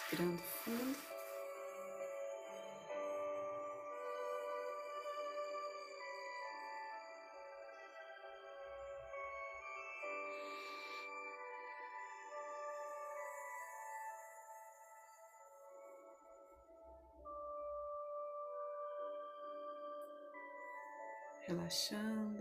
Respirando fundo. Relaxando.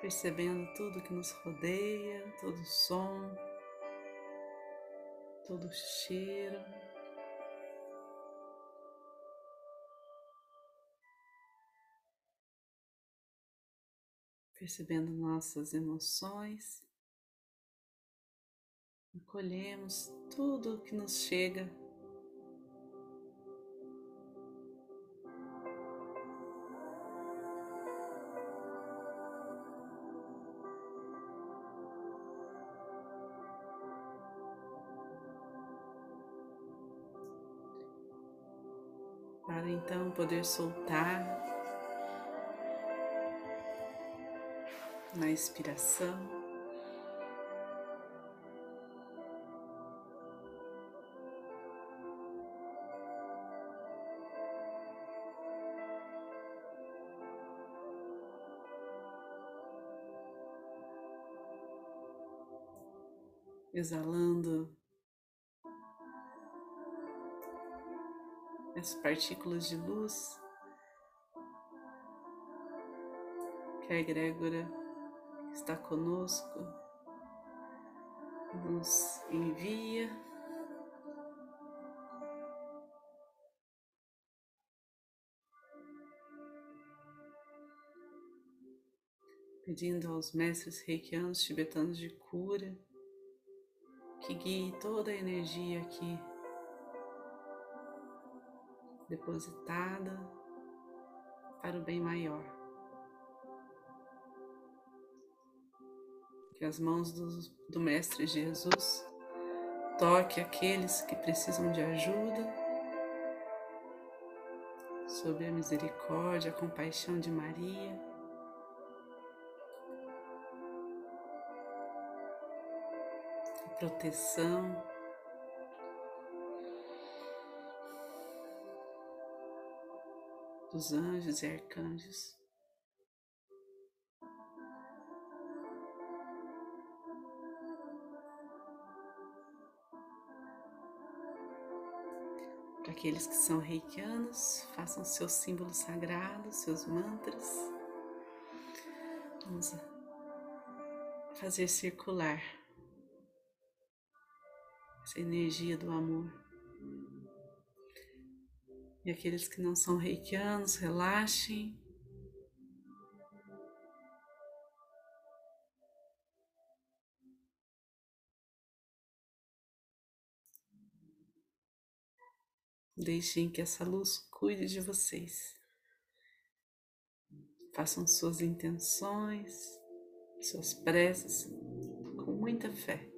Percebendo tudo que nos rodeia, todo som, todo cheiro. Percebendo nossas emoções, acolhemos tudo que nos chega para então poder soltar na expiração. Exalando as partículas de luz. Que a egrégora está conosco. Nos envia. Pedindo aos mestres reikianos tibetanos de cura que guie toda a energia aqui depositada para o bem maior. Que as mãos do, do Mestre Jesus toque aqueles que precisam de ajuda, sob a misericórdia, a compaixão de Maria. A proteção dos anjos e arcanjos. Para aqueles que são reikianos, façam seus símbolos sagrados, seus mantras. Vamos fazer circular essa energia do amor. Aqueles que não são reikianos, relaxem. Deixem que essa luz cuide de vocês. Façam suas intenções, suas preces com muita fé.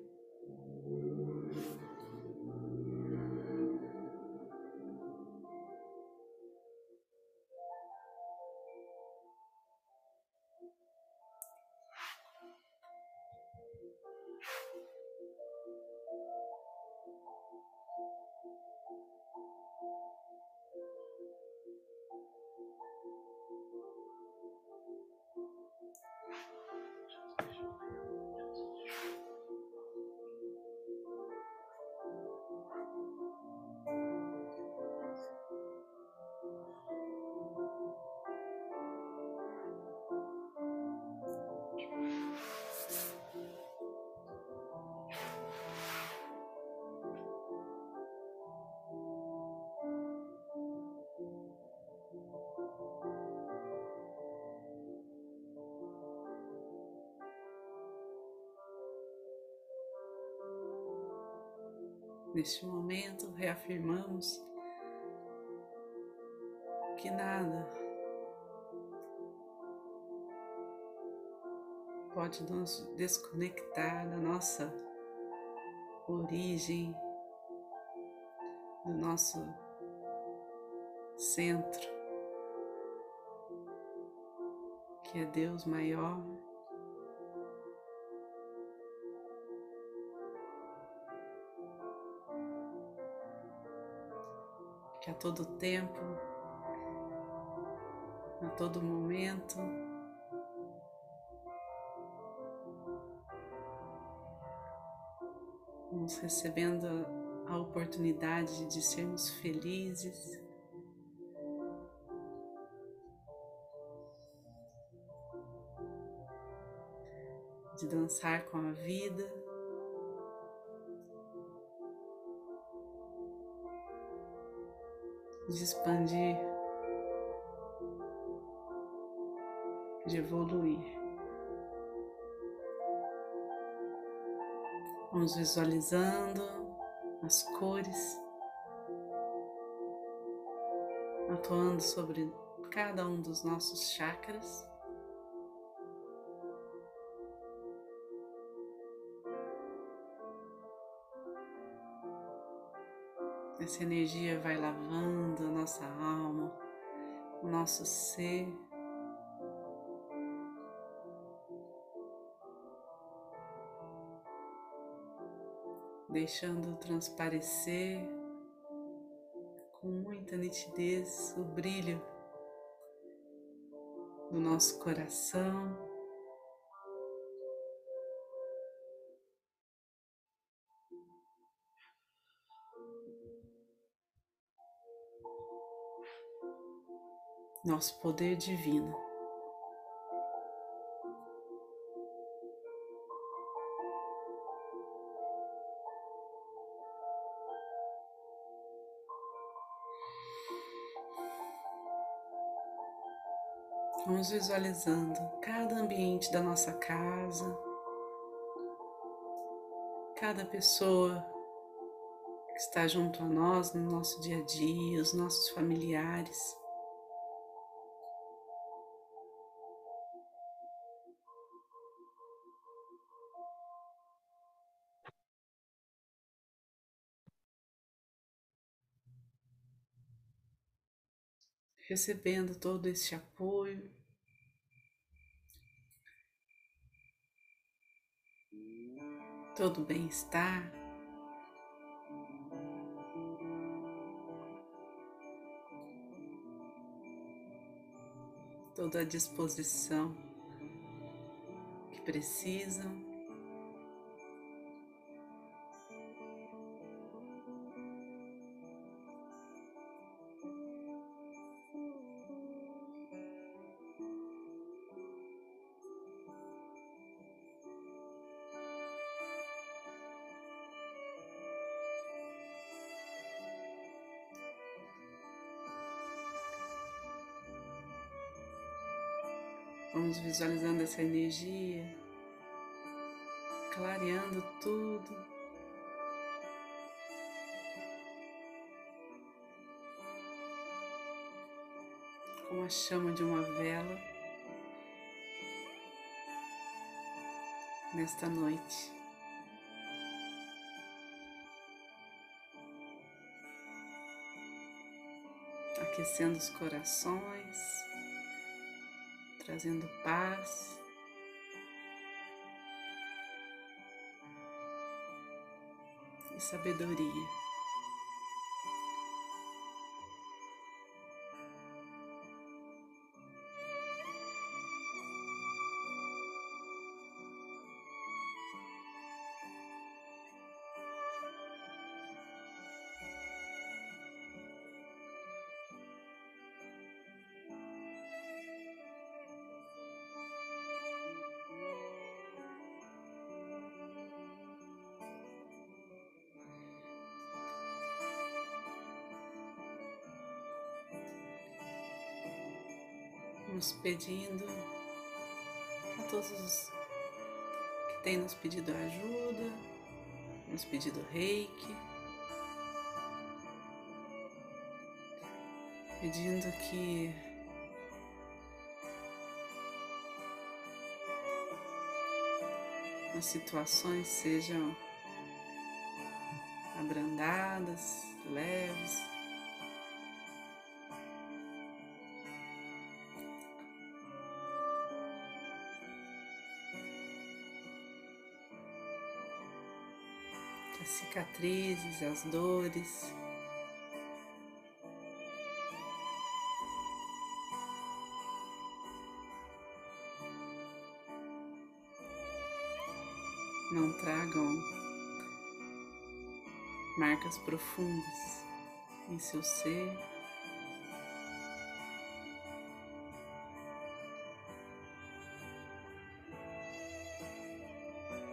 Neste momento, reafirmamos que nada pode nos desconectar da nossa origem, do nosso centro, que é Deus maior. Todo tempo, a todo momento, vamos recebendo a oportunidade de sermos felizes. De dançar com a vida. De expandir, de evoluir. Vamos visualizando as cores atuando sobre cada um dos nossos chakras. Essa energia vai lavando a nossa alma, o nosso ser. deixando transparecer com muita nitidez o brilho do nosso coração. Nosso poder divino. Vamos visualizando cada ambiente da nossa casa, cada pessoa que está junto a nós no nosso dia a dia, os nossos familiares. Recebendo todo esse apoio. Todo bem-estar. Toda a disposição que precisam. Vamos visualizando essa energia, clareando tudo. Como a chama de uma vela nesta noite. Aquecendo os corações trazendo paz. E sabedoria. Nos pedindo a todos os que têm nos pedido ajuda, nos pedido reiki, pedindo que as situações sejam abrandadas, leves. Cicatrizes, as dores. Não tragam marcas profundas em seu ser.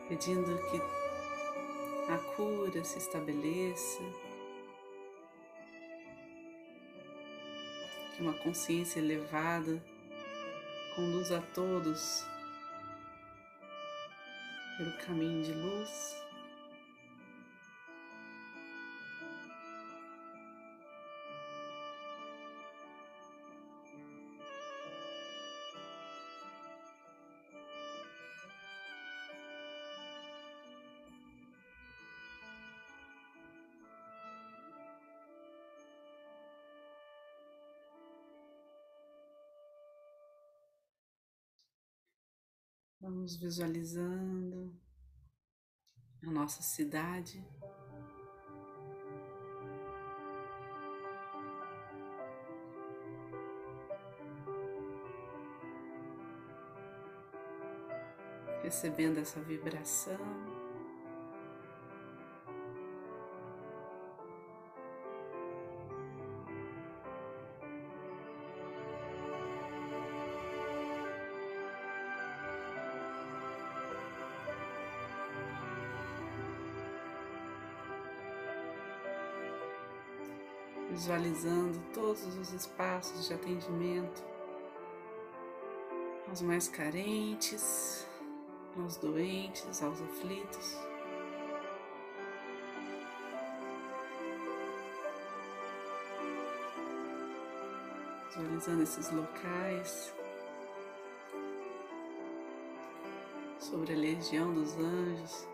Pedindo que a cura se estabeleça, que uma consciência elevada conduza a todos pelo caminho de luz. Vamos visualizando a nossa cidade. Recebendo essa vibração. Visualizando todos os espaços de atendimento aos mais carentes, aos doentes, aos aflitos. Visualizando esses locais sobre a legião dos anjos.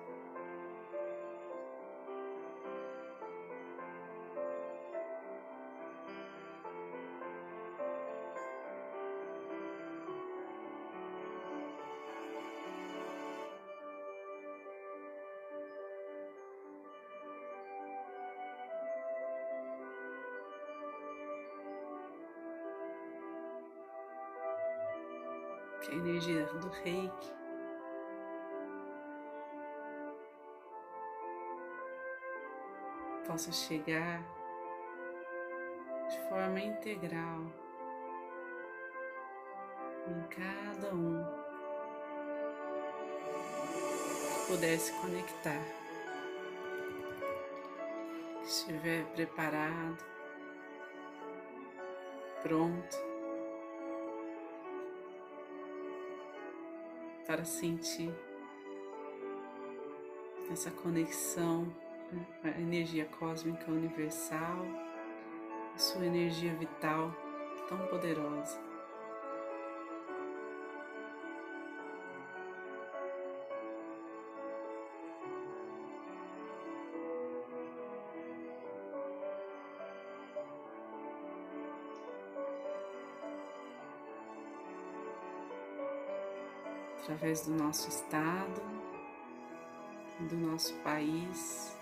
Possa chegar de forma integral em cada um que puder se conectar, que estiver preparado, pronto. para sentir essa conexão a energia cósmica universal, a sua energia vital tão poderosa. através do nosso estado, do nosso país.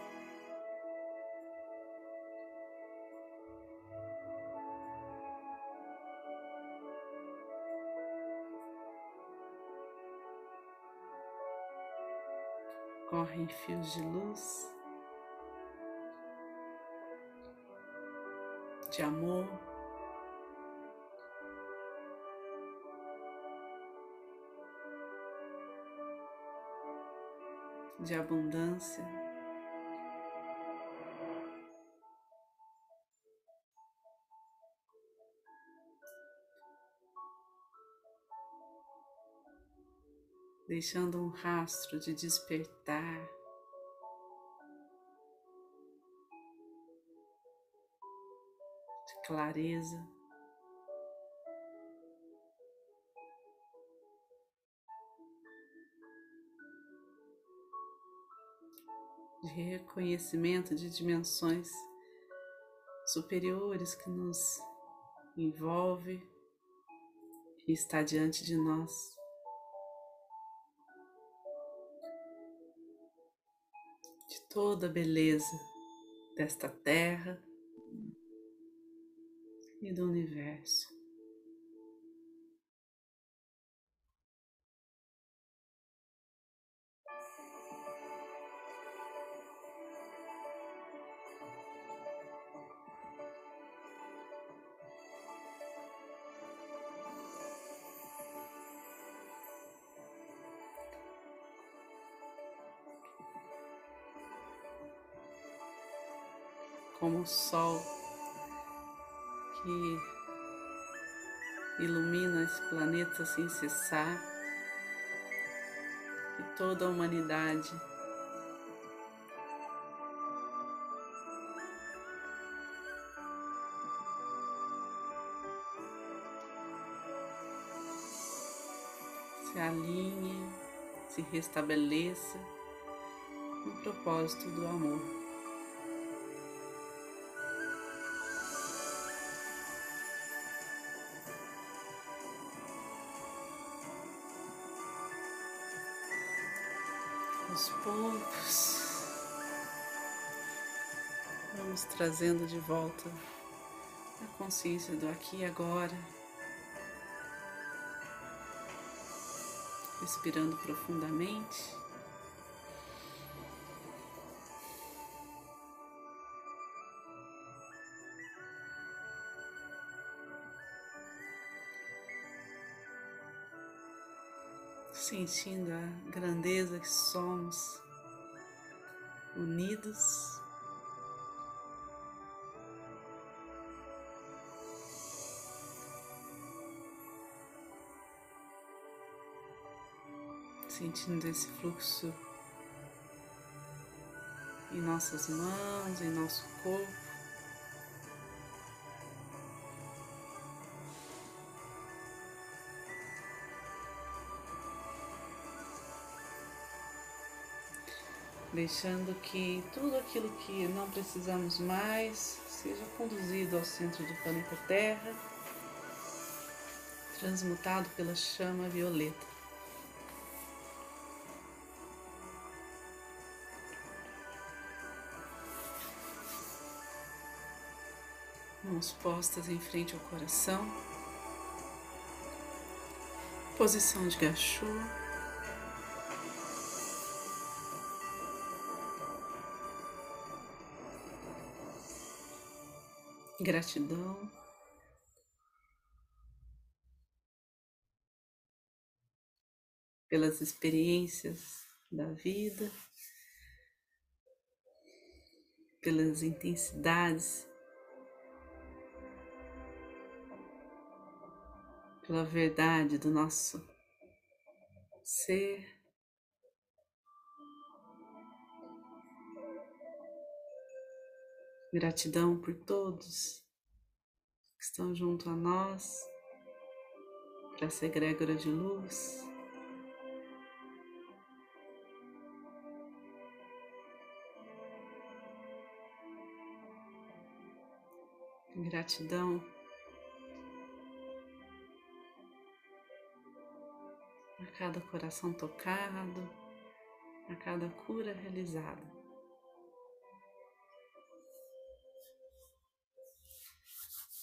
Correm fios de luz, de amor. de abundância. Deixando um rastro de despertar, de clareza. de reconhecimento de dimensões superiores que nos envolve e está diante de nós. Toda a beleza desta terra e do universo. Como o sol que ilumina esse planeta sem cessar e toda a humanidade. Se alinhe, se restabeleça no propósito do amor. Poucos, vamos trazendo de volta a consciência do aqui e agora, respirando profundamente. Sentindo a grandeza que somos, unidos. Sentindo esse fluxo em nossas mãos, em nosso corpo. Deixando que tudo aquilo que não precisamos mais seja conduzido ao centro do planeta Terra, transmutado pela chama violeta. Mãos postas em frente ao coração, posição de gachô. Gratidão. Pelas experiências da vida, pelas intensidades, pela verdade do nosso ser. Gratidão por todos que estão junto a nós, para essa egrégora de luz. Gratidão a cada coração tocado, a cada cura realizada.